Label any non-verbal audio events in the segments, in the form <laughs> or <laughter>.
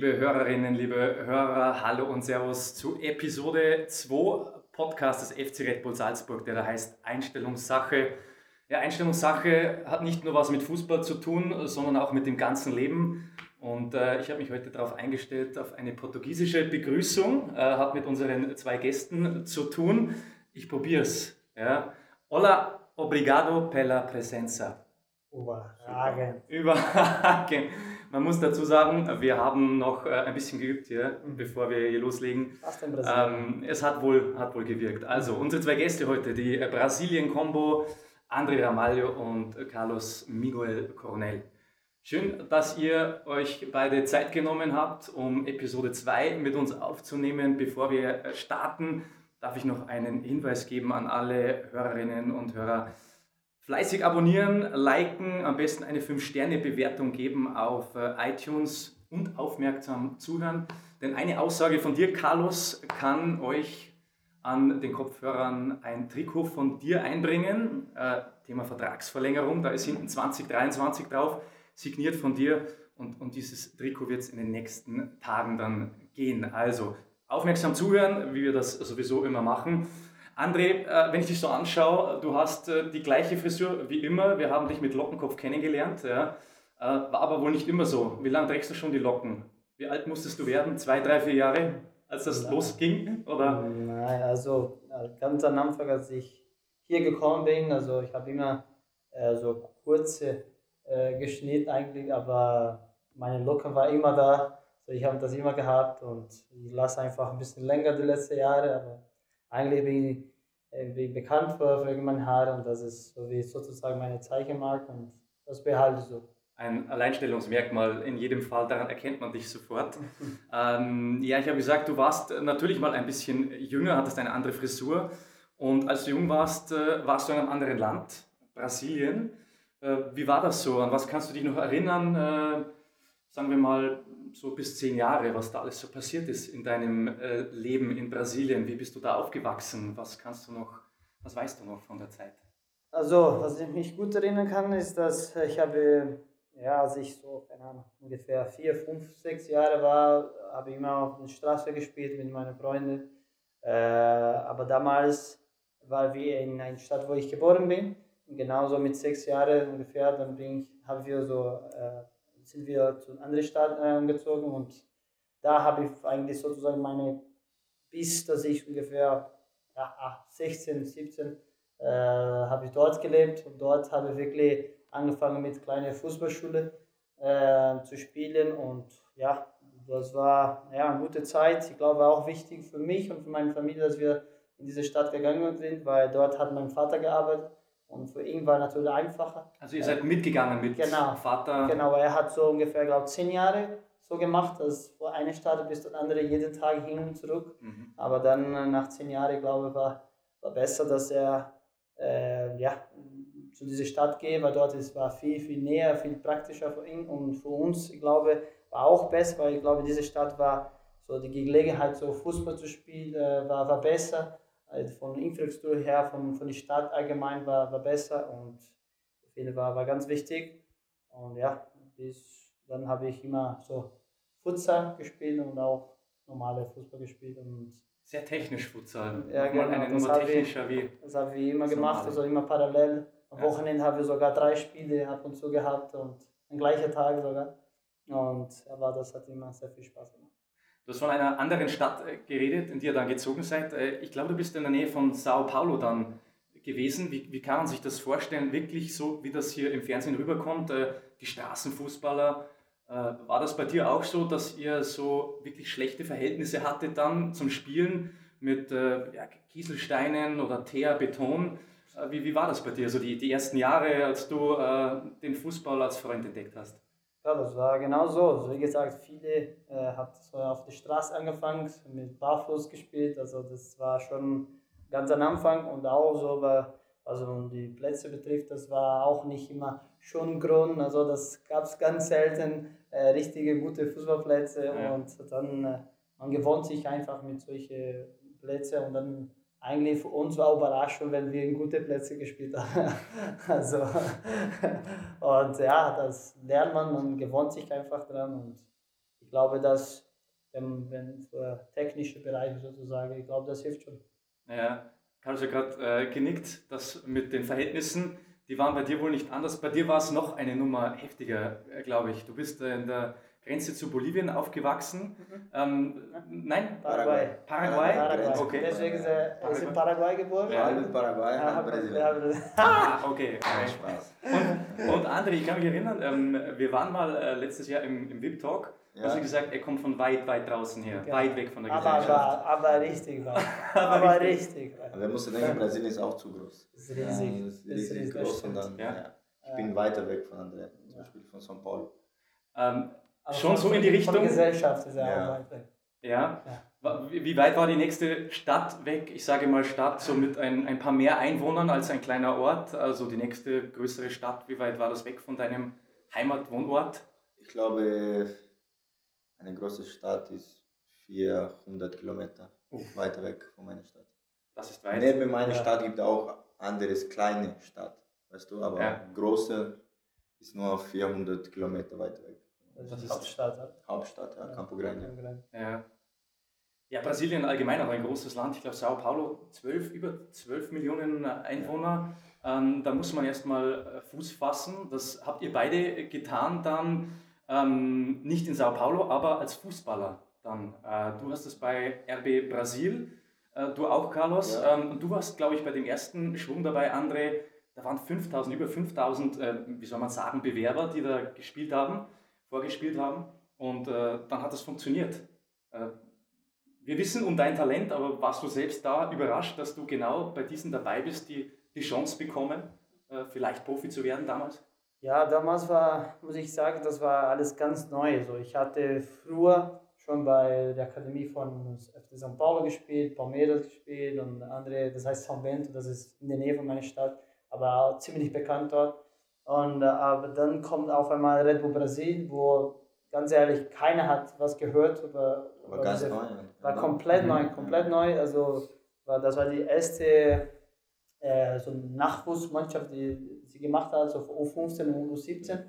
Liebe Hörerinnen, liebe Hörer, hallo und Servus zu Episode 2 Podcast des FC Red Bull Salzburg, der da heißt Einstellungssache. Ja, Einstellungssache hat nicht nur was mit Fußball zu tun, sondern auch mit dem ganzen Leben. Und äh, ich habe mich heute darauf eingestellt, auf eine portugiesische Begrüßung, äh, hat mit unseren zwei Gästen zu tun. Ich probiere es. Ja. Hola, obrigado pela presenza. Überragend. Überragend. Man muss dazu sagen, wir haben noch äh, ein bisschen geübt hier, bevor wir hier loslegen. Fast in Brasilien. Ähm, es hat wohl, hat wohl gewirkt. Also, unsere zwei Gäste heute, die äh, Brasilien-Kombo, André Ramalho und Carlos Miguel Coronel. Schön, dass ihr euch beide Zeit genommen habt, um Episode 2 mit uns aufzunehmen. Bevor wir äh, starten, darf ich noch einen Hinweis geben an alle Hörerinnen und Hörer Fleißig abonnieren, liken, am besten eine 5-Sterne-Bewertung geben auf äh, iTunes und aufmerksam zuhören. Denn eine Aussage von dir, Carlos, kann euch an den Kopfhörern ein Trikot von dir einbringen. Äh, Thema Vertragsverlängerung, da ist hinten 2023 drauf, signiert von dir. Und, und dieses Trikot wird es in den nächsten Tagen dann gehen. Also aufmerksam zuhören, wie wir das sowieso immer machen. André, äh, wenn ich dich so anschaue, du hast äh, die gleiche Frisur wie immer. Wir haben dich mit Lockenkopf kennengelernt. Ja. Äh, war aber wohl nicht immer so. Wie lange trägst du schon die Locken? Wie alt musstest du werden? Zwei, drei, vier Jahre, als das Nein. losging? Oder? Nein, also ganz am Anfang, als ich hier gekommen bin, also ich habe immer äh, so kurze äh, geschnitten eigentlich, aber meine Locken war immer da. Also ich habe das immer gehabt und ich lasse einfach ein bisschen länger die letzten Jahre, aber eigentlich bin ich irgendwie bekannt für, für meine Haare und das ist so wie sozusagen meine Zeichenmarke und das behalte ich so. Ein Alleinstellungsmerkmal in jedem Fall, daran erkennt man dich sofort. <laughs> ähm, ja, ich habe gesagt, du warst natürlich mal ein bisschen jünger, hattest eine andere Frisur und als du jung warst, äh, warst du in einem anderen Land, Brasilien. Äh, wie war das so? An was kannst du dich noch erinnern? Sagen wir mal, so bis zehn Jahre, was da alles so passiert ist in deinem äh, Leben in Brasilien. Wie bist du da aufgewachsen? Was kannst du noch, was weißt du noch von der Zeit? Also, was ich mich gut erinnern kann, ist, dass ich habe, ja, als ich so, keine Ahnung, ungefähr vier, fünf, sechs Jahre war, habe ich immer auf der Straße gespielt mit meinen Freunden. Äh, aber damals war wir in einer Stadt, wo ich geboren bin. Und genauso mit sechs Jahren ungefähr, dann bin ich, haben wir so äh, sind wir zu einer anderen Stadt äh, gezogen und da habe ich eigentlich sozusagen meine, bis dass ich ungefähr ja, 16, 17 äh, habe ich dort gelebt und dort habe ich wirklich angefangen mit kleiner Fußballschule äh, zu spielen und ja, das war ja, eine gute Zeit. Ich glaube auch wichtig für mich und für meine Familie, dass wir in diese Stadt gegangen sind, weil dort hat mein Vater gearbeitet und für ihn war natürlich einfacher. Also ihr seid mitgegangen mit genau, Vater? Genau, er hat so ungefähr, glaube ich, zehn Jahre so gemacht, dass vor eine Stadt bis zur andere jeden Tag hin und zurück. Mhm. Aber dann äh, nach zehn Jahren, glaube ich, war, war besser, dass er äh, ja, zu dieser Stadt geht, weil dort ist, war viel, viel näher, viel praktischer für ihn und für uns, ich glaube, war auch besser, weil ich glaube, diese Stadt war so die Gelegenheit, so Fußball zu spielen, äh, war, war besser also von Infrastruktur her, von, von der Stadt allgemein war, war besser und viele war, war ganz wichtig. Und ja, bis dann habe ich immer so Futsal gespielt und auch normale Fußball gespielt. Und Sehr technisch Futsal. Ja, genau. Eine Nummer technischer wie. Das habe ich immer gemacht, also immer parallel. Am Wochenende haben wir sogar drei Spiele ab und zu gehabt und am gleichen Tag sogar. Und aber das hat immer sehr viel Spaß gemacht. Du hast von einer anderen Stadt äh, geredet, in die ihr dann gezogen seid. Äh, ich glaube, du bist in der Nähe von Sao Paulo dann gewesen. Wie, wie kann man sich das vorstellen, wirklich so, wie das hier im Fernsehen rüberkommt? Äh, die Straßenfußballer, war das bei dir auch so, dass ihr so wirklich schlechte Verhältnisse hattet dann zum Spielen mit ja, Kieselsteinen oder Teer, Beton? Wie, wie war das bei dir, so die, die ersten Jahre, als du den Fußball als Freund entdeckt hast? Ja, das war genau so. Also wie gesagt, viele äh, hat so auf der Straße angefangen, mit Barfuß gespielt. Also das war schon ganz am Anfang und auch so, war, also die Plätze betrifft, das war auch nicht immer schon grün. Also das gab es ganz selten äh, richtige gute Fußballplätze ja. und dann äh, man gewohnt sich einfach mit solchen Plätzen und dann eigentlich für uns war Überraschung, wenn wir in gute Plätze gespielt haben. <laughs> also, und ja, das lernt man, man gewohnt sich einfach dran und ich glaube, dass, wenn, wenn für technische Bereiche sozusagen, ich glaube, das hilft schon. Ja, Carlos hat gerade äh, genickt, das mit den Verhältnissen, die waren bei dir wohl nicht anders. Bei dir war es noch eine Nummer heftiger, äh, glaube ich. Du bist äh, in der Grenze zu Bolivien aufgewachsen. Mhm. Ähm, nein? Paraguay. Paraguay? Paraguay. Okay. Deswegen ist er, Paraguay. ist in Paraguay geboren. Ja, in Paraguay, ja, Brasilien. Ah, okay. okay. Spaß. Und, und André, ich kann mich erinnern, ähm, wir waren mal äh, letztes Jahr im, im VIP-Talk ja. Hast du gesagt, er kommt von weit, weit draußen her, ja. weit weg von der aber, Gesellschaft. Aber, <laughs> aber richtig weit. aber richtig weit. Aber er musste denken, Brasilien ist auch zu groß. Ist riesig. Ja, ist riesig, riesig groß und dann, ja. Ich bin weiter weg von André, zum Beispiel von São Paulo. Ähm, schon so in die Richtung. Von der Gesellschaft ist er auch weit weg. Ja. Wie weit war die nächste Stadt weg? Ich sage mal Stadt, so mit ein, ein paar mehr Einwohnern als ein kleiner Ort. Also die nächste größere Stadt, wie weit war das weg von deinem Heimatwohnort? Ich glaube, eine große Stadt ist 400 Kilometer Uff. weiter weg von meiner Stadt. Das ist weit. Neben meiner ja. Stadt gibt es auch anderes kleine Stadt, weißt du, aber ja. große ist nur 400 Kilometer weiter weg. Das ist Hauptstadt. Hauptstadt, ja, Campo Grande. Ja. Ja, Brasilien allgemein auch ein großes Land. Ich glaube, Sao Paulo 12, über 12 Millionen Einwohner. Ja. Ähm, da muss man erstmal äh, Fuß fassen. Das habt ihr beide getan dann ähm, nicht in Sao Paulo, aber als Fußballer dann. Äh, du hast es bei RB Brasil, äh, du auch, Carlos. Ja. Ähm, du warst, glaube ich, bei dem ersten Schwung dabei, André. Da waren 5000, über 5000, äh, wie soll man sagen, Bewerber, die da gespielt haben, vorgespielt haben. Und äh, dann hat das funktioniert. Äh, wir wissen um dein Talent, aber warst du selbst da überrascht, dass du genau bei diesen dabei bist, die die Chance bekommen, äh, vielleicht Profi zu werden damals? Ja, damals war, muss ich sagen, das war alles ganz neu. So, ich hatte früher schon bei der Akademie von FC São Paulo gespielt, Palmeiras gespielt und andere, das heißt São Bento, das ist in der Nähe von meiner Stadt, aber auch ziemlich bekannt dort. Und äh, aber dann kommt auf einmal Red Bull Brasil, wo ganz ehrlich keiner hat was gehört über. War über ganz diese, neu. War komplett neu, komplett neu. Also war, das war die erste äh, so Nachwuchsmannschaft, die sie gemacht hat, so U15 und U17.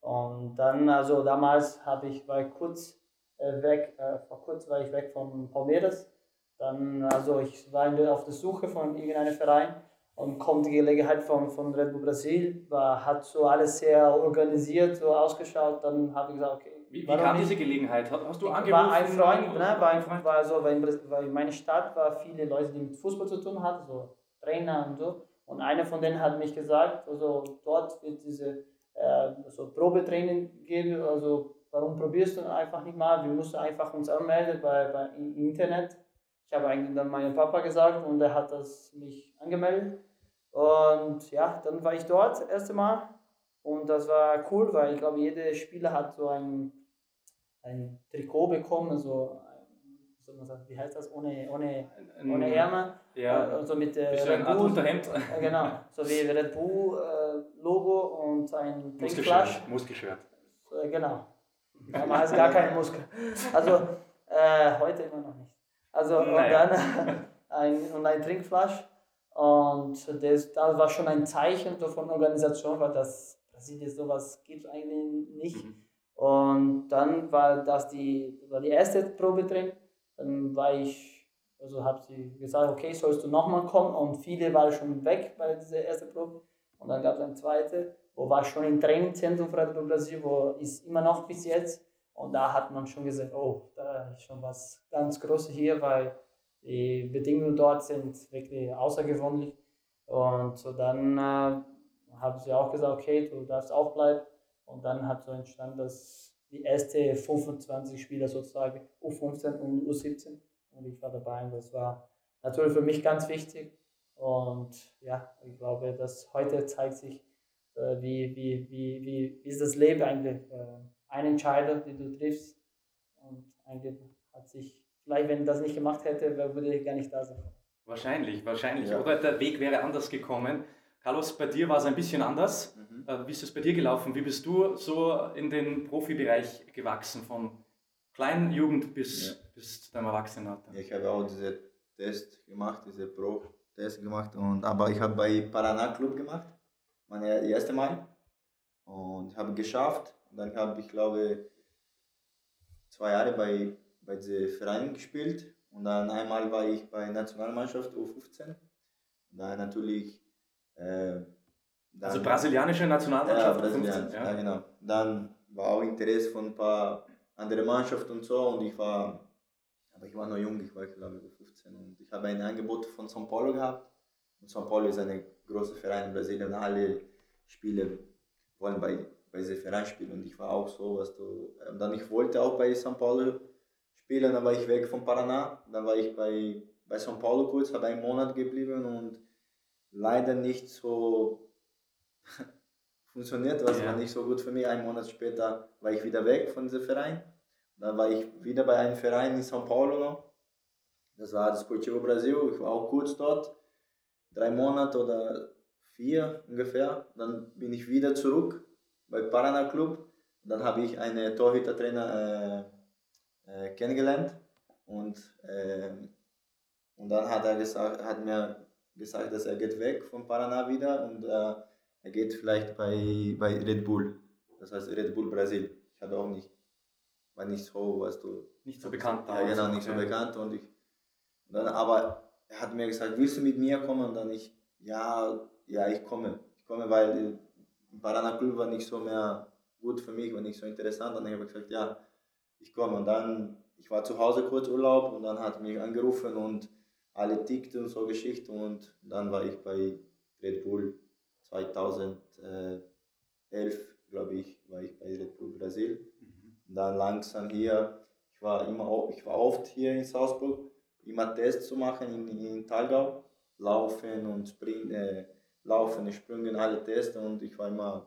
Und dann, also damals habe ich, war ich kurz äh, weg, äh, vor kurz war ich weg von Palmeiras. Dann, also ich war auf der Suche von irgendeinem Verein und kommt die Gelegenheit von, von Red Bull Brasil, war, hat so alles sehr organisiert, so ausgeschaut. Dann habe ich gesagt, okay. Wie, wie kam diese Gelegenheit? Hast du angerufen? War ein Freund, ne, war, ein, Freund? war so, weil, in, weil in meiner Stadt war viele Leute, die mit Fußball zu tun hatten, so Trainer und so. Und einer von denen hat mich gesagt, also dort wird diese äh, so Probetraining geben, also warum probierst du einfach nicht mal? Wir mussten einfach uns anmelden bei, bei Internet. Ich habe eigentlich dann meinem Papa gesagt und er hat das mich angemeldet. Und ja, dann war ich dort das erste Mal und das war cool, weil ich glaube, jeder Spieler hat so ein, ein Trikot bekommen, so wie heißt das, ohne, ohne, ohne Ärmel. Ja, also mit äh, Red Bull. Unterhemd. Äh, genau, so wie Red Bull äh, Logo und ein Trinkflasch. Muskelschwert. Äh, genau. Man hat gar keinen Muskel. Also äh, heute immer noch nicht. Also naja. und dann <laughs> ein, und ein Trinkflasch. Und das, das war schon ein Zeichen von Organisation, weil das Brasilien sowas gibt eigentlich nicht. Mhm. Und dann war das die, war die erste Probetraining dann war ich, also habe sie gesagt, okay, sollst du nochmal kommen? Und viele waren schon weg bei dieser ersten Probe. Und dann gab es eine zweite, wo war schon im Trainingzentrum für Red Brasil, wo ist immer noch bis jetzt. Und da hat man schon gesagt, oh, da ist schon was ganz Großes hier, weil die Bedingungen dort sind wirklich außergewöhnlich. Und so dann äh, haben sie auch gesagt, okay, du darfst auch bleiben. Und dann hat so entstanden, dass die erste 25 Spieler sozusagen, U15 und U17. Und ich war dabei und das war natürlich für mich ganz wichtig. Und ja, ich glaube, dass heute zeigt sich, äh, wie, wie, wie, wie ist das Leben eigentlich. Eine Entscheidung, die du triffst. Und eigentlich hat sich, vielleicht wenn ich das nicht gemacht hätte, würde ich gar nicht da sein. Wahrscheinlich, wahrscheinlich. Ja. Oder der Weg wäre anders gekommen. Carlos, bei dir war es ein bisschen anders. Mhm. Äh, wie ist es bei dir gelaufen? Wie bist du so in den Profibereich gewachsen, von kleinen Jugend bis, ja. bis zu deinem Erwachsenenalter? Ich habe auch diese Test gemacht, diese Pro-Test gemacht, und, aber ich habe bei Paraná Club gemacht, meine erste Mal. Und habe geschafft. Und dann habe ich, glaube zwei Jahre bei, bei diesem Verein gespielt und dann einmal war ich bei Nationalmannschaft U15. Da natürlich. Äh, dann, also brasilianische Nationalmannschaft? Ja, Brasilianisch, ja. ja. genau. Dann war auch Interesse von ein paar anderen Mannschaften und so und ich war, aber ich war noch jung, ich war glaube ich 15 und ich habe ein Angebot von São Paulo gehabt und São Paulo ist ein großer Verein in Brasilien, alle Spieler wollen bei, bei diesem Verein spielen und ich war auch so, was du, und dann ich wollte auch bei São Paulo spielen, dann war ich weg von Paraná, dann war ich bei, bei São Paulo kurz, habe einen Monat geblieben und leider nicht so <laughs> funktioniert, was ja. war nicht so gut für mich. Ein Monat später war ich wieder weg von diesem Verein. Dann war ich wieder bei einem Verein in São Paulo noch. Das war das Sportivo Brasil. Ich war auch kurz dort, drei Monate oder vier ungefähr. Dann bin ich wieder zurück bei Paraná Club. Dann habe ich einen Torhüter-Trainer äh, äh, kennengelernt und, äh, und dann hat er gesagt, hat mir gesagt, dass er geht weg von Paraná wieder und äh, er geht vielleicht bei, bei Red Bull. Das heißt Red Bull Brasil. Ich habe auch nicht, war nicht so, weißt du. Nicht so bekannt. Ja, genau, nicht so ja. bekannt. Und ich, dann, aber er hat mir gesagt, willst du mit mir kommen? Und dann ich, ja, ja, ich komme. Ich komme, weil Paraná Club war nicht so mehr gut für mich, war nicht so interessant. Und dann habe ich gesagt, ja, ich komme. Und dann, ich war zu Hause kurz Urlaub und dann hat mich angerufen und alle tickten und so Geschichten und dann war ich bei Red Bull 2011, glaube ich, war ich bei Red Bull Brasil. Mhm. Dann langsam hier, ich war immer, ich war oft hier in Salzburg, immer Tests zu machen in, in Talgau, laufen und springen, äh, laufen, springen, alle Tests und ich war immer,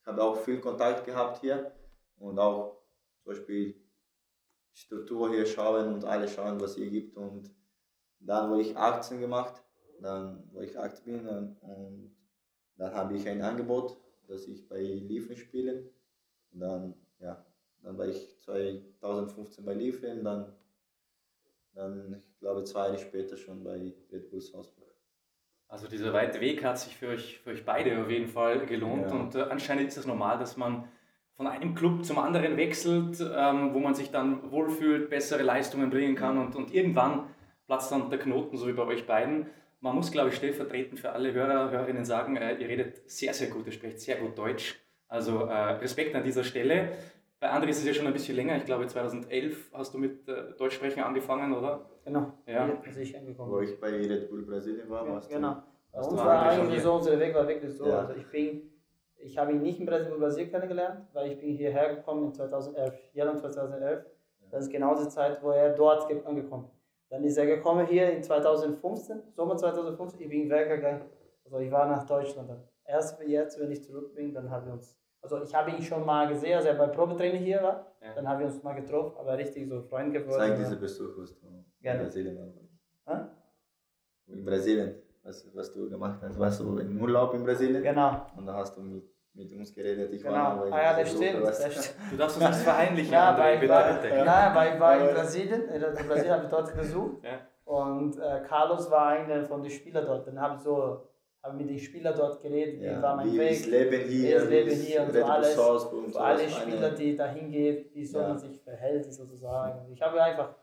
ich habe auch viel Kontakt gehabt hier und auch zum Beispiel Struktur hier schauen und alle schauen, was hier gibt und dann, wo ich 18 gemacht, dann, wo ich 18 bin, und, und dann habe ich ein Angebot, dass ich bei Liefen spiele. Und dann, ja, dann war ich 2015 bei Liefen, dann, dann, ich glaube, zwei Jahre später schon bei Red Bull Salzburg. Also dieser weite Weg hat sich für euch, für euch beide auf jeden Fall gelohnt ja. und äh, anscheinend ist es normal, dass man von einem Club zum anderen wechselt, ähm, wo man sich dann wohlfühlt, bessere Leistungen bringen kann und, und irgendwann platzt dann der Knoten, so wie bei euch beiden. Man muss, glaube ich, stellvertretend für alle Hörer, Hörerinnen sagen, äh, ihr redet sehr, sehr gut, ihr sprecht sehr gut Deutsch. Also äh, Respekt an dieser Stelle. Bei André ist es ja schon ein bisschen länger. Ich glaube, 2011 hast du mit äh, Deutschsprechen angefangen, oder? Genau, ja. Wo ich bei Red Bull Brasilien war. Ja, genau. Bei uns war eigentlich so, unser Weg war wirklich so. Ja. Also ich bin, ich habe ihn nicht in Brasilien, Brasilien kennengelernt, weil ich bin hierher gekommen in 2011, Januar 2011. Das ist genau die Zeit, wo er dort angekommen ist. Dann ist er gekommen hier in 2015, Sommer 2015, ich bin weggegangen. Also ich war nach Deutschland. Erst jetzt, wenn ich zurück bin, dann haben wir uns, also ich habe ihn schon mal gesehen, als er bei Probetraining hier war, ja. dann haben wir uns mal getroffen, aber richtig so Freund geworden. Zeig diese Besuch, was du in Brasilien warst. In Brasilien, was, was du gemacht hast. Warst du im Urlaub in Brasilien? Genau. Und da hast du mit mit uns geredet. Ich genau. war ah, ja, das stimmt, das <laughs> Du darfst uns nicht verheimlichen. Ja, bei, bei, bei, ja, bei, bei Brasilien, in Brasilien habe ich dort besucht. Ja. Und äh, Carlos war einer von den Spielern dort. Dann habe ich so hab mit den Spielern dort geredet, ja, wie war mein wie Weg. Das Leben hier, das Leben hier und so alles. Und so alle Spieler, die da hingehen, wie soll ja. man sich verhält, sozusagen. Ich habe einfach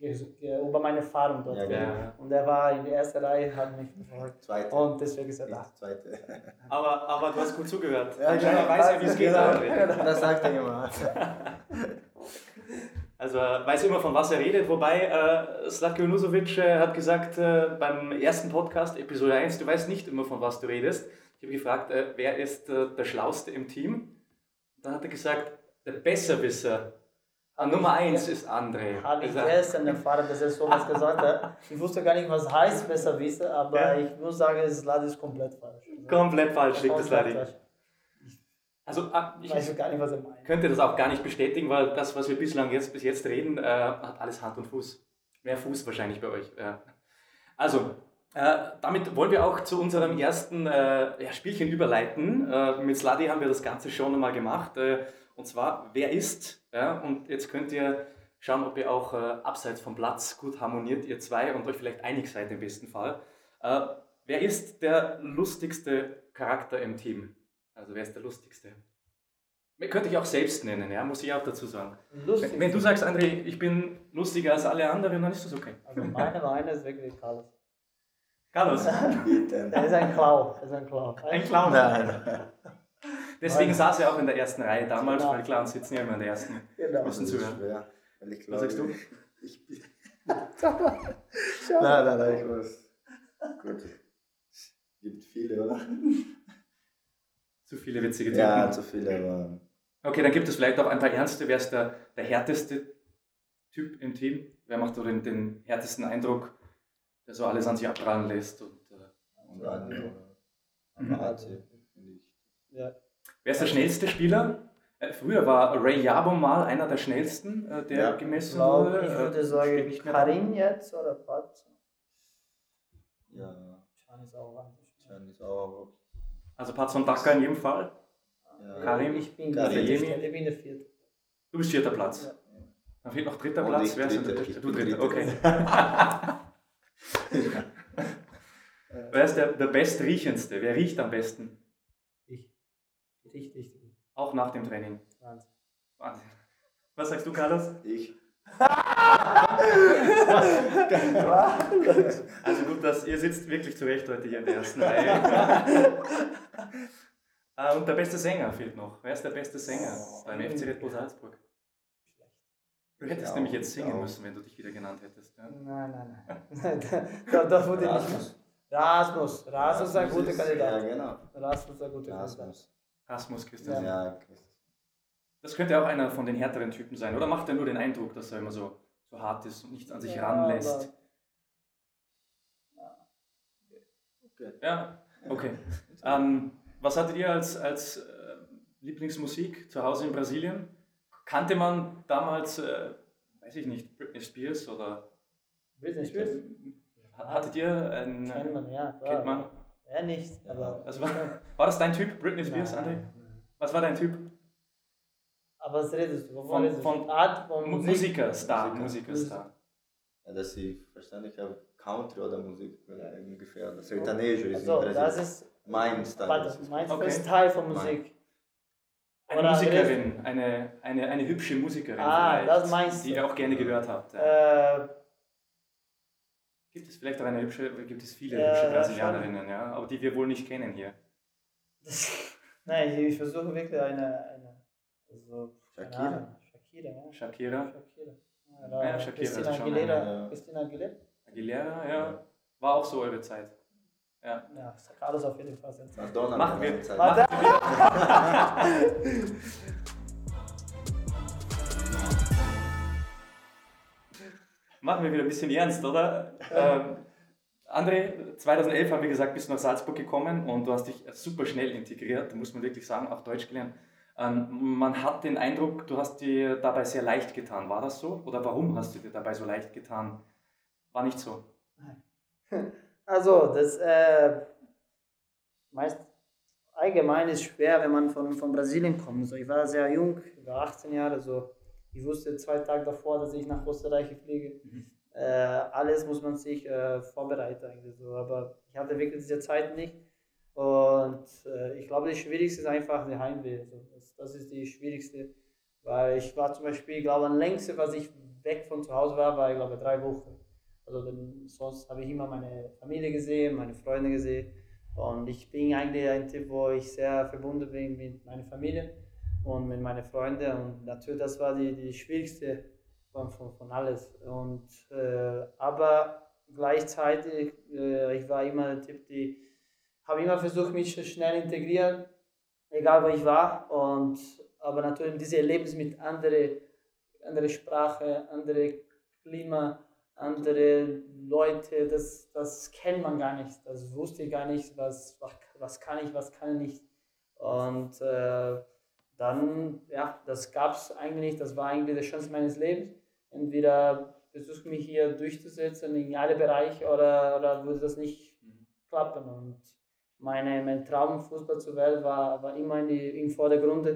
über meine Erfahrung dort. Ja, genau. Und er war in der ersten Reihe, hat mich gefragt. Zweite. Und deswegen gesagt, ah. Zweite. <laughs> Aber, aber du hast gut zugehört. Ja, genau. weiß ja, wie es geht. Genau. Das sagt er immer. <laughs> Also weiß immer, von was er redet. Wobei äh, Slatko Junusovic äh, hat gesagt äh, beim ersten Podcast, Episode 1, du weißt nicht immer, von was du redest. Ich habe gefragt, äh, wer ist äh, der Schlauste im Team? Dann hat er gesagt, der Besserwisser Ah, Nummer eins ist André. Habe ich gestern erfahren, dass er sowas <laughs> gesagt hat. Ich wusste gar nicht, was heißt besser wissen, aber ja. ich muss sagen, das Ladi ist komplett falsch. Also komplett falsch liegt das Ladi. Also ah, ich weiß gar nicht, was er meint. könnte das auch gar nicht bestätigen, weil das, was wir bislang jetzt bis jetzt reden, äh, hat alles Hand und Fuß. Mehr Fuß wahrscheinlich bei euch. Ja. Also, äh, damit wollen wir auch zu unserem ersten äh, ja, Spielchen überleiten. Äh, mit Sladi haben wir das Ganze schon einmal gemacht. Äh, und zwar, wer ist? Ja, und jetzt könnt ihr schauen, ob ihr auch äh, abseits vom Platz gut harmoniert, ihr zwei, und euch vielleicht einig seid im besten Fall. Äh, wer ist der lustigste Charakter im Team? Also wer ist der lustigste? Könnte ich auch selbst nennen, ja, muss ich auch dazu sagen. Lustig. Wenn, wenn du sagst, André, ich bin lustiger als alle anderen, dann ist das okay. Also meine Weine ist wirklich Carlos. Carlos. <laughs> Er ist ein Klau. Er ist ein Klau. ein Clown. Nein. Deswegen Nein. saß er auch in der ersten Reihe damals, Genau. weil Clowns sitzen ja immer in der ersten. Genau. Müssen Das ist zuhören. schwer. Weil ich Was glaube, sagst du? Ich bin. <laughs> Schau. Nein, nein, nein, ich weiß. Gut. Gibt viele, oder? Zu viele witzige Typen. Ja, zu viele, aber. Okay, dann gibt es vielleicht auch ein paar ernste. Wer ist der, der härteste Typ im Team? Wer macht so den, den härtesten Eindruck, der so alles an sich abprallen lässt? Und, äh, Und dann, Mhm. finde ich. Ja. wer ist der schnellste Spieler? Äh, früher war Ray Jabo mal einer der schnellsten, äh, der Ja. Ich, gemessen glaub, wurde. ich Äh, würde sagen, nicht mehr da. Karin jetzt oder Pat. Ja, Can ist auch. Chan ist auch. Also Patson Daka in jedem Fall. Ja. Karim, Ich bin, Karim. Der vierte, ich bin der vierte. Du bist vierter Platz. Ja. Dann fehlt noch dritter Und Platz. ich Wer ist denn der dritte? Ich Du dritter, okay. <laughs> Wer ist der, der bestriechendste? Wer riecht am besten? Ich. Richtig, richtig. Auch nach dem Training. Wahnsinn. Wahnsinn. Was sagst du, Carlos? Ich. Also gut, dass ihr sitzt wirklich zurecht heute hier in der ersten Reihe. Ah, <laughs> Und der beste Sänger fehlt noch. Wer ist der beste Sänger beim FC Red Bull Salzburg? Du hättest Ja, nämlich jetzt ja. singen müssen, wenn du dich wieder genannt hättest. Ja? Nein, nein, nein. <laughs> da, da wurde nicht. Rasmus. Rasmus. Ist ein guter ist- Ja, Kandidat. genau. Rasmus ist ein guter Kandidat. Rasmus. Rasmus Christian. Ja, Christ. Das könnte auch einer von den härteren Typen sein. Oder macht er nur den Eindruck, dass er immer so, so hart ist und nichts an sich Ja, ranlässt? Okay. Ja, okay. Ähm, was hattet ihr als, als äh, Lieblingsmusik zu Hause in Brasilien? Kannte man damals, äh, weiß ich nicht, Britney Spears oder Britney Spears? hattet ihr ein, Kennt man, ja. Klar. kennt man? Er nicht, aber. Also war, <laughs> war das dein Typ, Britney Spears, André? Was war dein Typ? Aber was redest du? Wovon Von- redest du? von- Art von Mu- Musik? Musikerstar, Musiker. Musikerstar. Ja, dass ich verstanden habe, Country oder Musik äh, ungefähr. Das Sertanejo ist Also, in das ist. Mein Style. Warte, meinst du Okay. Teil von Musik? Eine Oder Musikerin, eine, eine, eine hübsche Musikerin, Ah, das meinst die ihr auch gerne gehört habt. Ja. Äh, Gibt es vielleicht auch eine hübsche, gibt es viele Ja, hübsche ja, Brasilianerinnen, ja, aber die wir wohl nicht kennen hier. das, <laughs> nein, ich, ich versuche wirklich eine. eine also, Shakira. Ahnung, Shakira, ja. Shakira, Shakira. Ja, Ja, Shakira Christina ist schon Aguilera. Christina Aguilera? Aguilera, ja, war auch so eure Zeit. Ja. Ja, Carlos auf jeden Fall. sehr- Madonna. Machen wir- Zeit. Warte. <laughs> Machen wir wieder ein bisschen ernst, oder? ähm, André, 2011 haben wir gesagt, bist du nach Salzburg gekommen und du hast dich super schnell integriert, muss man wirklich sagen, auch Deutsch gelernt. Ähm, man hat den Eindruck, du hast dir dabei sehr leicht getan. War das so? Oder warum hast du dir dabei so leicht getan? War nicht so. <laughs> Also, das äh, meist allgemein ist schwer, wenn man von, von Brasilien kommt. So, ich war sehr jung, ich war 18 Jahre, so ich wusste zwei Tage davor, dass ich nach Österreich fliege. Äh, alles muss man sich äh, vorbereiten eigentlich so, aber ich hatte wirklich diese Zeit nicht. Und äh, ich glaube, das Schwierigste ist einfach der Heimweh. So. Das, das ist die schwierigste, weil ich war zum Beispiel, ich glaube, am längsten, was ich weg von zu Hause war, war, ich glaube, drei Wochen. Also dann, sonst habe ich immer meine Familie gesehen, meine Freunde gesehen. Und ich bin eigentlich ein Typ, wo ich sehr verbunden bin mit meiner Familie und mit meinen Freunden. Und natürlich, das war die, die schwierigste von, von, von alles. Und, äh, aber gleichzeitig, äh, ich war immer der Typ, die habe immer versucht, mich schnell integrieren, egal wo ich war. Und, aber natürlich diese Erlebnis mit anderen andere Sprache, andere Klima, andere Leute, das, das kennt man gar nicht. Das wusste ich gar nicht, was, was, kann ich, was kann ich nicht. Und äh, dann, ja, das gab es eigentlich, das war eigentlich die Chance meines Lebens. Entweder versuche mich hier durchzusetzen in alle Bereiche oder, oder würde das nicht klappen. Und meine, mein Traum, Fußball zu werden, war, war immer in die, im Vordergrund,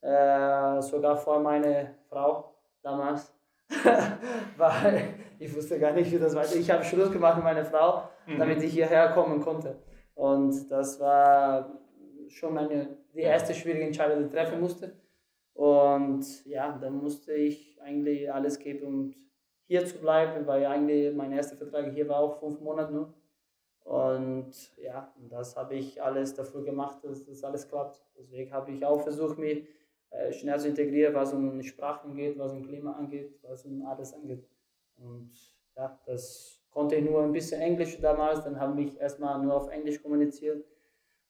äh, sogar vor meine Frau damals. <laughs> Weil ich wusste gar nicht, wie das weiter. Ich habe Schluss gemacht mit meiner Frau, Mhm. damit ich hierher kommen konnte. Und das war schon meine, die erste schwierige Entscheidung, die ich treffen musste. Und ja, dann musste ich eigentlich alles geben, um hier zu bleiben, weil eigentlich mein erster Vertrag hier war auch fünf Monate nur. Und ja, das habe ich alles dafür gemacht, dass das alles klappt. Deswegen habe ich auch versucht, mich äh, schnell zu integrieren, was um Sprachen angeht, was um Klima angeht, was um alles angeht. Und ja, das konnte ich nur ein bisschen Englisch damals, dann habe ich erstmal nur auf Englisch kommuniziert.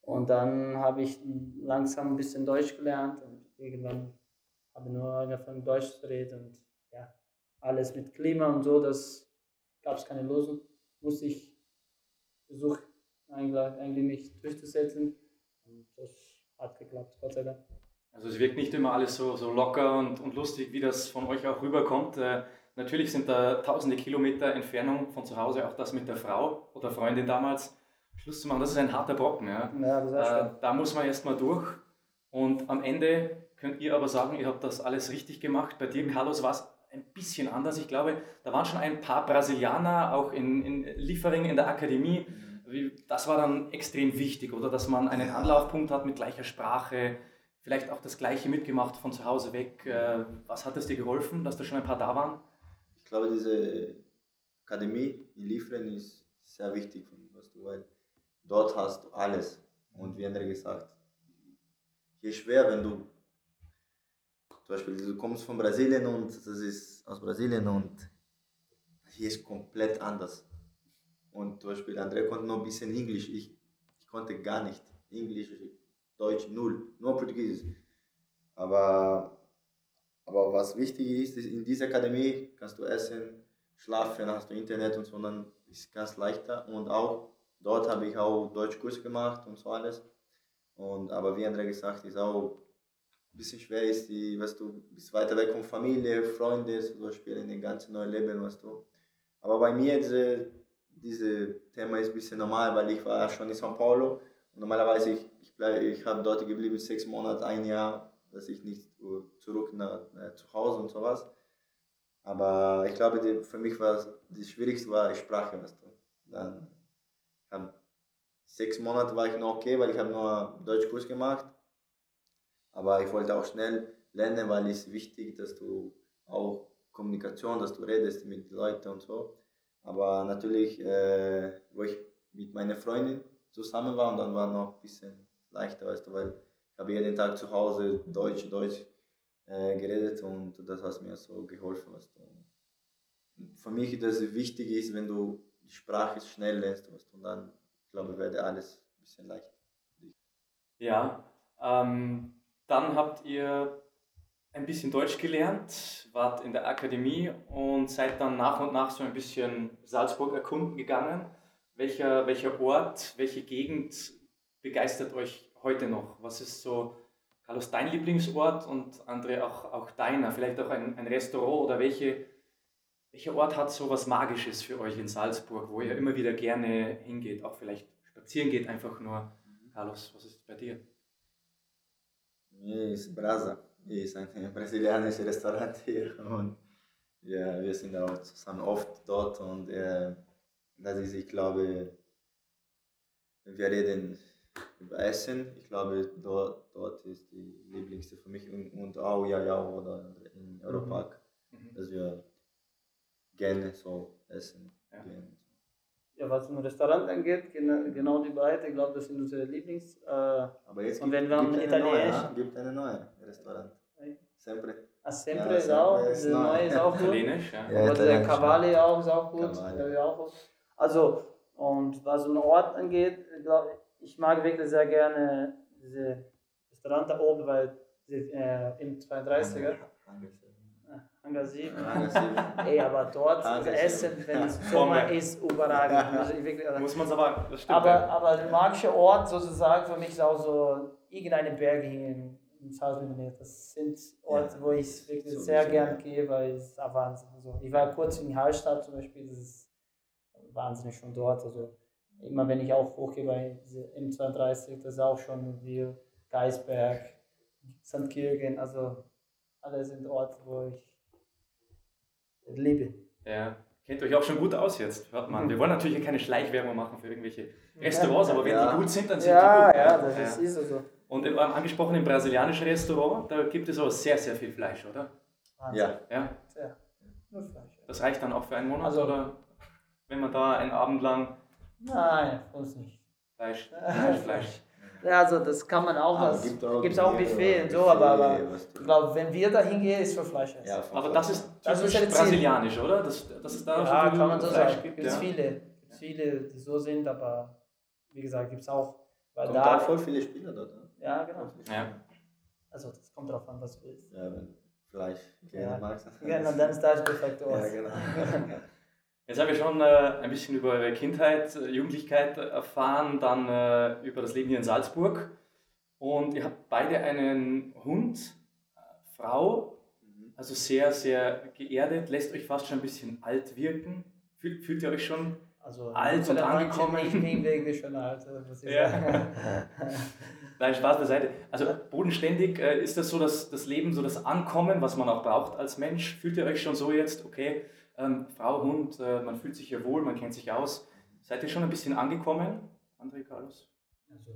Und dann habe ich langsam ein bisschen Deutsch gelernt und irgendwann habe ich nur angefangen Deutsch zu reden. Und ja, alles mit Klima und so, das gab es keine Lösung. Musste ich versuchen, eigentlich, mich durchzusetzen. Und das hat geklappt, Gott sei Dank. Also es wirkt nicht immer alles so, so locker und, und lustig, wie das von euch auch rüberkommt. Äh, natürlich sind da tausende Kilometer Entfernung von zu Hause auch das mit der Frau oder Freundin damals Schluss zu machen. Das ist ein harter Brocken. Ja. Ja, Äh, da muss man erstmal durch. Und am Ende könnt ihr aber sagen, ihr habt das alles richtig gemacht. Bei dir, Carlos, war es ein bisschen anders. Ich glaube, da waren schon ein paar Brasilianer, auch in, in Liefering in der Akademie. Wie- Das war dann extrem wichtig, oder? Dass man einen Anlaufpunkt hat mit gleicher Sprache, vielleicht auch das Gleiche mitgemacht von zu Hause weg. Äh, Was hat es dir geholfen, dass da schon ein paar da waren? Ich glaube, diese Akademie in Liefern ist sehr wichtig, was du, weil dort hast du alles. Und wie andere gesagt, je schwer, wenn du zum Beispiel du kommst von Brasilien und das ist aus Brasilien und hier ist komplett anders. Und zum Beispiel André konnte noch ein bisschen Englisch, ich, ich konnte gar nicht. Englisch, Deutsch null, nur Portugiesisch. Aber aber was wichtig ist, ist, in dieser Akademie kannst du essen, schlafen, hast du Internet und so, dann ist es ganz leichter. Und auch dort habe ich auch Deutschkurs gemacht und so alles. Und, aber wie André gesagt, ist auch ein bisschen schwer, ist die, weißt du, bist weiter weg von Familie, Freunde, Beispiel in den ganzen neuen Leben, weißt du. Aber bei mir, diese, diese Thema ist ein bisschen normal, weil ich war schon in São Paulo und normalerweise, ich, ich, ich habe dort geblieben, sechs Monate, ein Jahr, dass ich nicht zurück nach, äh, zu Hause und sowas. Aber ich glaube, die, für mich war das Schwierigste war die Sprache, weißt du. Dann hab, sechs Monate war ich noch okay, weil ich habe nur Deutschkurs gemacht. Aber ich wollte auch schnell lernen, weil es wichtig, dass du auch Kommunikation, dass du redest mit Leuten und so. Aber natürlich, äh, wo ich mit meiner Freundin zusammen war und dann war noch ein bisschen leichter, weißt du, weil ich habe jeden Tag zu Hause Deutsch, Deutsch äh, geredet und das hat mir so geholfen. Weißt du. Für mich, dass es wichtig ist, wenn du die Sprache schnell lernst, weißt du, und dann, ich glaube, werde alles ein bisschen leichter. Ja, ähm, dann habt ihr ein bisschen Deutsch gelernt, wart in der Akademie und seid dann nach und nach so ein bisschen Salzburg erkunden gegangen. Welcher, welcher Ort, welche Gegend begeistert euch heute noch? Was ist so, Carlos, dein Lieblingsort und André auch, auch deiner? Vielleicht auch ein, ein Restaurant oder welche, welcher Ort hat so was Magisches für euch in Salzburg, wo ihr immer wieder gerne hingeht, auch vielleicht spazieren geht einfach nur? Carlos, was ist bei dir? Ist Brasa, ist <laughs> ein brasilianisches Restaurant hier und ja, wir sind auch zusammen oft dort und äh, das ist, ich glaube, wir reden über Essen. Ich glaube, dort, dort ist die lieblingste für mich und, und auch ja, ja, oder in Europark, Mhm. dass wir gerne so essen Ja. gehen. Ja, was ein Restaurant angeht, genau, genau die beiden, ich glaube, das sind unsere Lieblings. Äh, Aber jetzt Und gibt, wenn wir gibt neue, Italienisch- ja? gibt eine neue Restaurant. Sempre. ah, Sempre Ja, ist Sempre auch, ist neu. neue ist auch gut. Italienisch, ja. Ja, Aber der Cavalli auch ist auch gut. Auch gut. Also, und was einen Ort angeht, glaube ich, ich mag wirklich sehr gerne diese Restaurant da oben, weil sie, äh, im 32er, äh, Hangar 7. Ey, aber dort das Hangar Essen, wenn es. Sommer ist, überragend. Muss ich wirklich, Muss man es aber, das stimmt. aber, ja. aber der magische Ort sozusagen für mich ist auch so irgendeine Berge hier in, in Salzburg. Das sind Orte, Ja, wo ich wirklich so sehr gern ja. gehe, weil es ist auch Wahnsinn. Also ich war kurz in Hallstatt zum Beispiel, das ist wahnsinnig schon dort. Also immer wenn ich auch hochgehe bei diese M32, das ist auch schon wie Geisberg, St. Kirgen, also alle sind Orte, wo ich liebe. Ja, kennt euch auch schon gut aus jetzt, hört man. Wir wollen natürlich hier keine Schleichwerbung machen für irgendwelche Restaurants, aber wenn Ja. die gut sind, dann sind Ja, die gut. ja, das ist, ist so. Und im angesprochenen brasilianischen Restaurant, da gibt es aber sehr, sehr viel Fleisch, oder? Wahnsinn. Ja. ja. Sehr. Nur Fleisch. Das reicht dann auch für einen Monat, also, oder? Wenn man da einen Abend lang. Nein, uns nicht. Fleisch, <laughs> Fleisch, Fleisch. Ja, also das kann man auch. Ah, gibt auch, gibt's auch Buffet und so, Buffet, aber, aber ich glaube, wenn wir da hingehen, ist für Fleisch. Ja, aber das ist, das ist brasilianisch, oder? Das, das ist da ja, kann man so Fleisch sagen. Gibt es ja. viele, viele, die so sind, aber wie gesagt, gibt es auch. Weil kommt da voll viele Spieler dort. Ne? Ja, genau. Ja. Also das kommt darauf an, was du willst. Ja, wenn Fleisch gerne ja. magst. Ja, dann ist das perfekt <laughs> aus. Ja, genau. <laughs> Jetzt habe ich schon äh, ein bisschen über eure Kindheit, äh, Jugendlichkeit erfahren, dann äh, über das Leben hier in Salzburg. Und ihr habt beide einen Hund, äh, Frau, mhm. also sehr, sehr geerdet, lässt euch fast schon ein bisschen alt wirken. Fühlt, fühlt ihr euch schon also, alt und angekommen? Ich bin wirklich schon alt, muss ich ja. sagen. <laughs> Nein, Spaß beiseite. Also bodenständig äh, ist das so, dass das Leben, so das Ankommen, was man auch braucht als Mensch. Fühlt ihr euch schon so jetzt, okay, ähm, Frau, Hund, äh, man fühlt sich hier wohl, man kennt sich aus. Seid ihr schon ein bisschen angekommen, André Carlos? Also,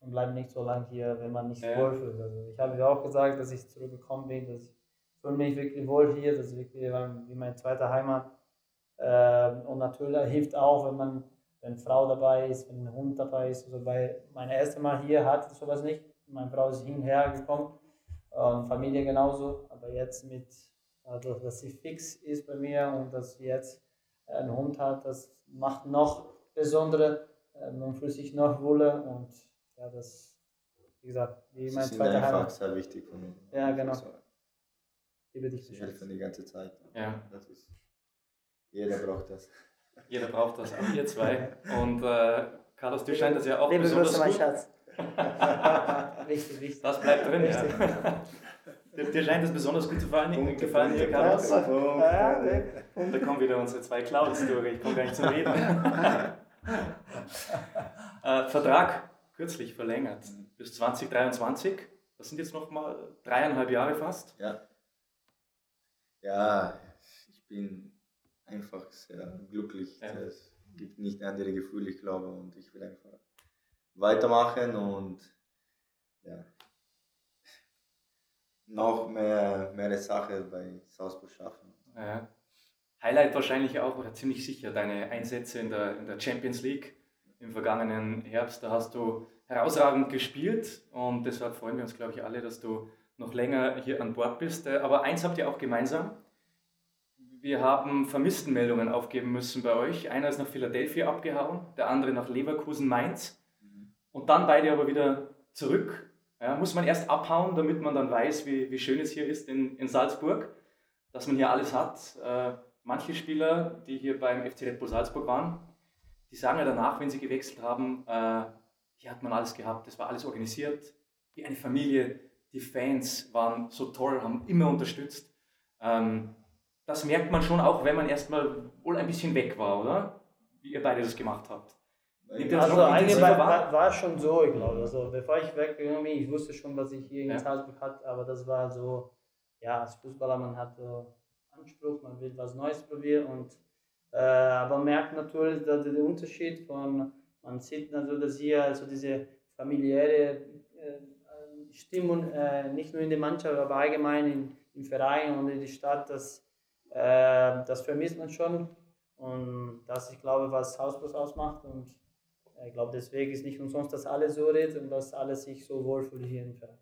man bleibt nicht so lange hier, wenn man nicht ja. wohlfühlt. Also, ich habe ja auch gesagt, dass ich zurückgekommen bin, dass ich fühle mich wirklich wohl hier, das ist wirklich wie meine zweite Heimat. Ähm, und natürlich hilft auch, wenn man wenn Frau dabei ist, wenn ein Hund dabei ist. Also bei mein erstes Mal hier hatte ich sowas nicht. Meine Frau ist hinher gekommen und Familie genauso. Aber jetzt mit also, dass sie fix ist bei mir und dass sie jetzt einen Hund hat, das macht noch besondere. Äh, man fühlt sich noch wohler und ja, das, wie gesagt, wie mein zweiter einfach Heimat. sehr wichtig von mir. Ja, genau. Liebe dich. Sie helfen die ganze Zeit. Ja. Das ist, jeder braucht das. Jeder braucht das, auch ihr zwei. Und äh, Carlos, du scheinst das ja auch Liebe besonders Grüße, mein Schatz. <laughs> wichtig, wichtig. Das bleibt drin, ja. Dir scheint das besonders gut zu gefallen, gefallen hier, Carlos. Und da kommen wieder unsere zwei Clouds durch, ich komme gar nicht zum Reden. <laughs> <laughs> äh, Vertrag kürzlich verlängert bis 2023. Das sind jetzt noch mal dreieinhalb Jahre fast. Ja. Ja, ich bin einfach sehr glücklich. Ja. Es gibt nicht andere Gefühle, ich glaube, und ich will einfach weitermachen und ja, noch mehr, mehr Sache bei Salzburg schaffen. Ja. Highlight wahrscheinlich auch, oder ziemlich sicher, deine Einsätze in der, in der Champions League im vergangenen Herbst. Da hast du herausragend gespielt und deshalb freuen wir uns, glaube ich, alle, dass du noch länger hier an Bord bist. Äh, aber eins habt ihr auch gemeinsam. Wir haben Vermisstenmeldungen aufgeben müssen bei euch. Einer ist nach Philadelphia abgehauen, der andere nach Leverkusen, Mainz. Mhm. Und dann beide aber wieder zurück ja, muss man erst abhauen, damit man dann weiß, wie, wie schön es hier ist in, in Salzburg, dass man hier alles hat. Äh, manche Spieler, die hier beim FC Red Bull Salzburg waren, die sagen ja danach, wenn sie gewechselt haben, äh, hier hat man alles gehabt, es war alles organisiert, wie eine Familie, die Fans waren so toll, haben immer unterstützt. Ähm, das merkt man schon auch, wenn man erstmal wohl ein bisschen weg war, oder? Wie ihr beide das gemacht habt. Also eigentlich war, war, schon so, ich glaube. Also bevor ich weggegangen bin, ich wusste schon, was ich hier in Salzburg hatte, aber das war so, ja, als Fußballer, man hat so Anspruch, man will was Neues probieren und äh, aber merkt natürlich dass der Unterschied von, man sieht also, dass hier also diese familiäre äh, Stimmung, äh, nicht nur in der Mannschaft, aber allgemein in, im Verein und in der Stadt, das, äh, das vermisst man schon. Und das, ich glaube, was Hausbus ausmacht. Und ich glaube, deswegen ist nicht umsonst, dass alle so reden und dass alle sich so wohlfühlen hier im Verein.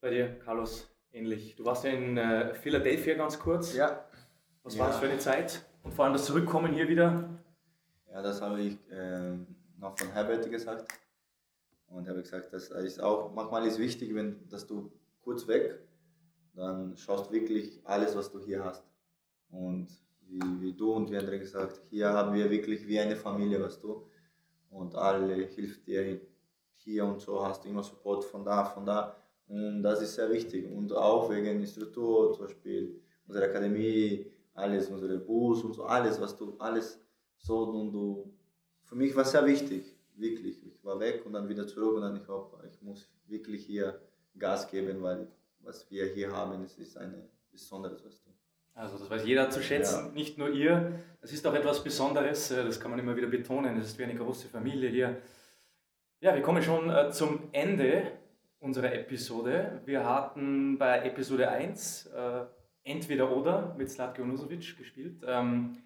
Bei dir, Carlos, ähnlich. Du warst ja in äh, Philadelphia ganz kurz. Ja. Was ja. war das für eine Zeit? Und vor allem das Zurückkommen hier wieder? Ja, das habe ich äh, noch von Herbert gesagt. Und habe gesagt, das ist auch, manchmal ist wichtig, wenn, dass du kurz weg, dann schaust wirklich alles, was du hier hast. Und wie, wie du und wie andere gesagt, hier haben wir wirklich wie eine Familie, was du. Und alle hilft dir hier und so, hast du immer Support von da, von da. Und das ist sehr wichtig. Und auch wegen Struktur, zum Beispiel unsere Akademie, alles, unsere Bus und so, alles, was du, alles so und du. Für mich war es sehr wichtig, wirklich. Ich war weg und dann wieder zurück und dann ich hoffe, ich muss wirklich hier Gas geben, weil was wir hier haben, es ist eine Besonderes, was du. Also das weiß jeder zu schätzen, ja. nicht nur ihr. Es ist auch etwas Besonderes, äh, das kann man immer wieder betonen. Es ist wie eine große Familie hier. Ja, wir kommen schon äh, zum Ende unserer Episode. Wir hatten bei Episode 1 äh, entweder oder mit Slatko Nusovic gespielt. Ähm,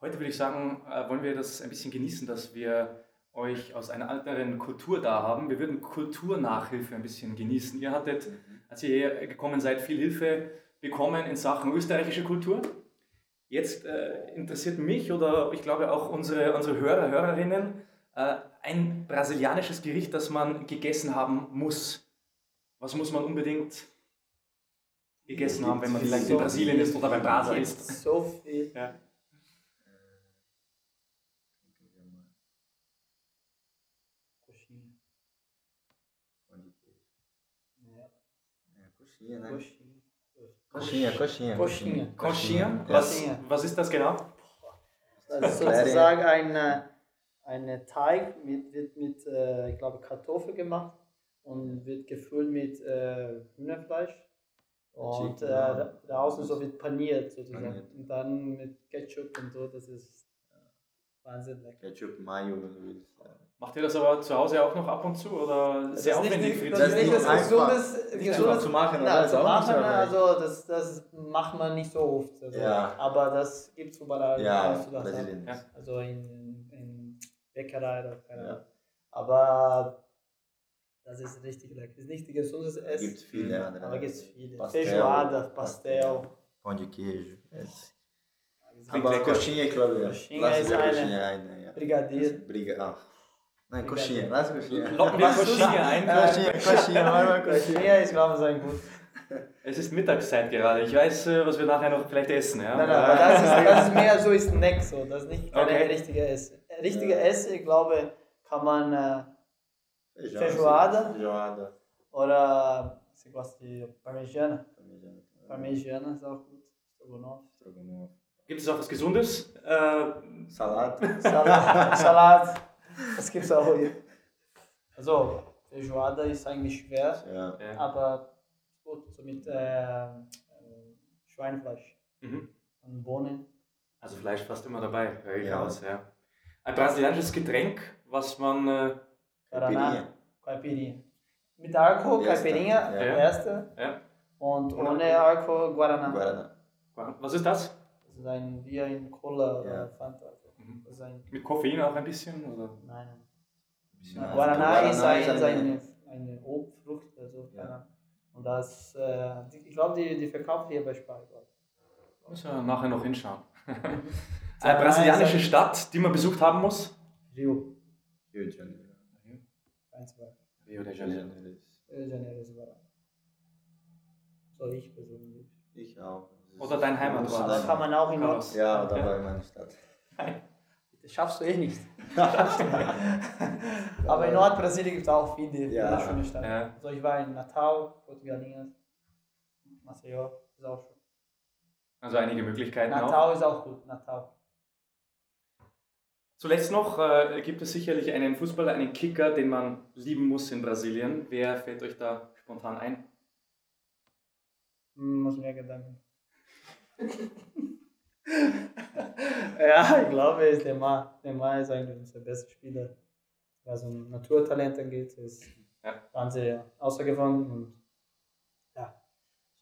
heute würde ich sagen, äh, wollen wir das ein bisschen genießen, dass wir euch aus einer anderen Kultur da haben. Wir würden Kulturnachhilfe ein bisschen genießen. Ihr hattet, als ihr hier gekommen seid, viel Hilfe bekommen in Sachen österreichische Kultur. Jetzt äh, interessiert mich oder ich glaube auch unsere, unsere Hörer, Hörerinnen, äh, ein brasilianisches Gericht, das man gegessen haben muss. Was muss man unbedingt gegessen haben, wenn man vielleicht in Brasilien ist oder beim Brasa ist? So viel. Ja. Coxinha. Ja. É, coxinha, né? Coxinha. Coxinha, coxinha. Coxinha. Was, was ist das genau? Das ist sozusagen ein eine Teig, mit, wird mit, äh, ich glaube, Kartoffel gemacht und wird gefüllt mit äh, Hühnerfleisch. Und äh, da- draußen so wird paniert sozusagen. Paniert. Und dann mit Ketchup und so, das ist Wahnsinn lecker. Ketchup, Mayo, wenn du willst. Macht ihr das aber zu Hause auch noch ab und zu oder Das sehr ist nicht, aufwendig nicht, das Das ist nicht das gesundes, gesundes zu machen, oder? Na, zu machen, so also das, das macht man nicht so oft. Also, Ja. Aber das gibt es überall. Ja, du das. Brasilien. Ja. Also in, in Bäckerei oder keine Ja. Ahnung. Aber das ist richtig lecker. Ist nicht gesundes Essen. Gibt viele andere. Aber gibt es viele. Pastel, Feijoada, Pastel. Pão de queijo. Aber lecker. coxinha, claro. ja. Coxinha ist eine- coxinha ein. Ja. Brigadier. Briga. Ah. Nein, coxinha. Lass coxinha. Locken wir Was? Koschia ein. Äh, vai, vai, coxinha. Coxinha ist, glaube ich, sein gut. Es ist Mittagszeit gerade. Ich weiß, äh, was wir nachher noch vielleicht essen. Ja? Nein, nein, aber das ist, <laughs> das ist mehr so ist Snack so. Das ist nicht keine Okay. richtige Essen. Richtige Ja. Essen, ich glaube, kann man äh, Feijoada. Feijoada. oder você gosta de parmegiana? Parmegiana. Parmegiana ist auch gut. Strogonoff. Gibt es auch was Gesundes? Äh, Salada. Salat. Salat. Das gibt's auch hier. Also, Feijoada ist eigentlich schwer, Ja. aber gut, so mit äh, äh, Schweinfleisch mhm. und Bohnen. Also Fleisch fast immer dabei, höre ich Ja. aus. Ja. Ein brasilianisches Getränk, was man... Äh, Guaraná. Caipirinha. Mit Alkohol, Erste, Caipirinha, ja. erste. ja. Und Ohne Alkohol, Guaraná. Guaraná. Was ist das? Das ist ein, wie ein Cola oder. Fanta. Mhm. Das ist ein, Mit Koffein auch ein bisschen? Oder? nein. Ja, Guaraná, ist, Guaraná ein, ist ist eine- eine, Obstfrucht. Also, Ja. Und das, äh, ich glaube, die, die verkauft hier bei Spar. glaub ich. Müssen wir nachher noch hinschauen. <laughs> Eine brasilianische Stadt, die man besucht haben muss? ein Rio. Rio de Janeiro. Eins war. Rio de Rio de Janeiro. Rio de Janeiro ist. So ich persönlich. Ich auch. Oder dein Heimatort. Oder Das kann man auch in Nord. Carlos. Ja, da war meine Stadt. <laughs> Das schaffst du eh nicht. <laughs> Aber in Nordbrasilien gibt es auch viele, Ja. schöne Städte. Ja. Also ich war in Natal, Portugalinhas, Maceió, ist auch schön. Also einige Möglichkeiten auch. Natal ist auch gut, Natal. Zuletzt noch äh, gibt es sicherlich einen Fußballer, einen Kicker, den man lieben muss in Brasilien. Wer fällt euch da spontan ein? Hm, muss mehr Gedanken. <laughs> <laughs> ja, ich glaube, ist Neymar. Neymar ist eigentlich unser bester Spieler. Was um Naturtalent angeht, ist Ja. Wahnsinn außergewöhnlich. Und ja,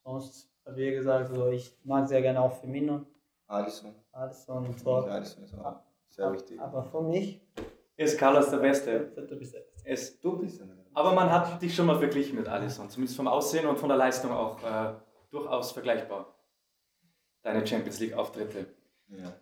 sonst habe ich gesagt, also ich mag sehr gerne auch Firmino, Alisson. Alisson und Tor. Alisson ist auch sehr wichtig. Aber für mich, Ist Carlos der Beste? du bist der Beste. Es, du bist. Aber man hat dich schon mal verglichen mit Alisson, zumindest vom Aussehen und von der Leistung auch äh, durchaus vergleichbar. Deine Champions League-Auftritte. Ja.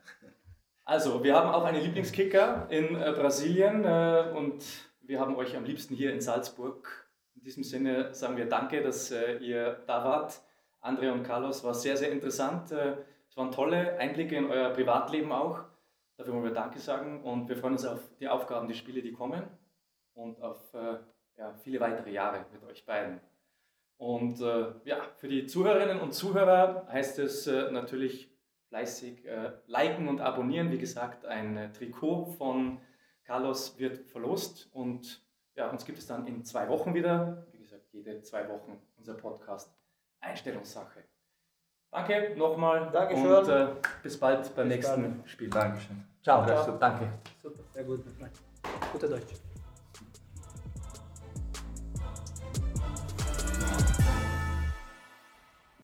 Also, wir haben auch einen Lieblingskicker in äh, Brasilien äh, und wir haben euch am liebsten hier in Salzburg. In diesem Sinne sagen wir Danke, dass äh, ihr da wart. Andre und Carlos war sehr, sehr interessant. Äh, es waren tolle Einblicke in euer Privatleben auch. Dafür wollen wir Danke sagen und wir freuen uns auf die Aufgaben, die Spiele, die kommen und auf äh, ja, viele weitere Jahre mit euch beiden. Und äh, ja, für die Zuhörerinnen und Zuhörer heißt es äh, natürlich fleißig äh, liken und abonnieren. Wie gesagt, ein äh, Trikot von Carlos wird verlost und ja, uns gibt es dann in zwei Wochen wieder. Wie gesagt, jede zwei Wochen unser Podcast Einstellungssache. Danke nochmal Dankeschön. und äh, bis bald beim Bis nächsten bald. Spiel. Dankeschön. Ciao, Ciao. Danke. Super, sehr gut. Gute Deutsch.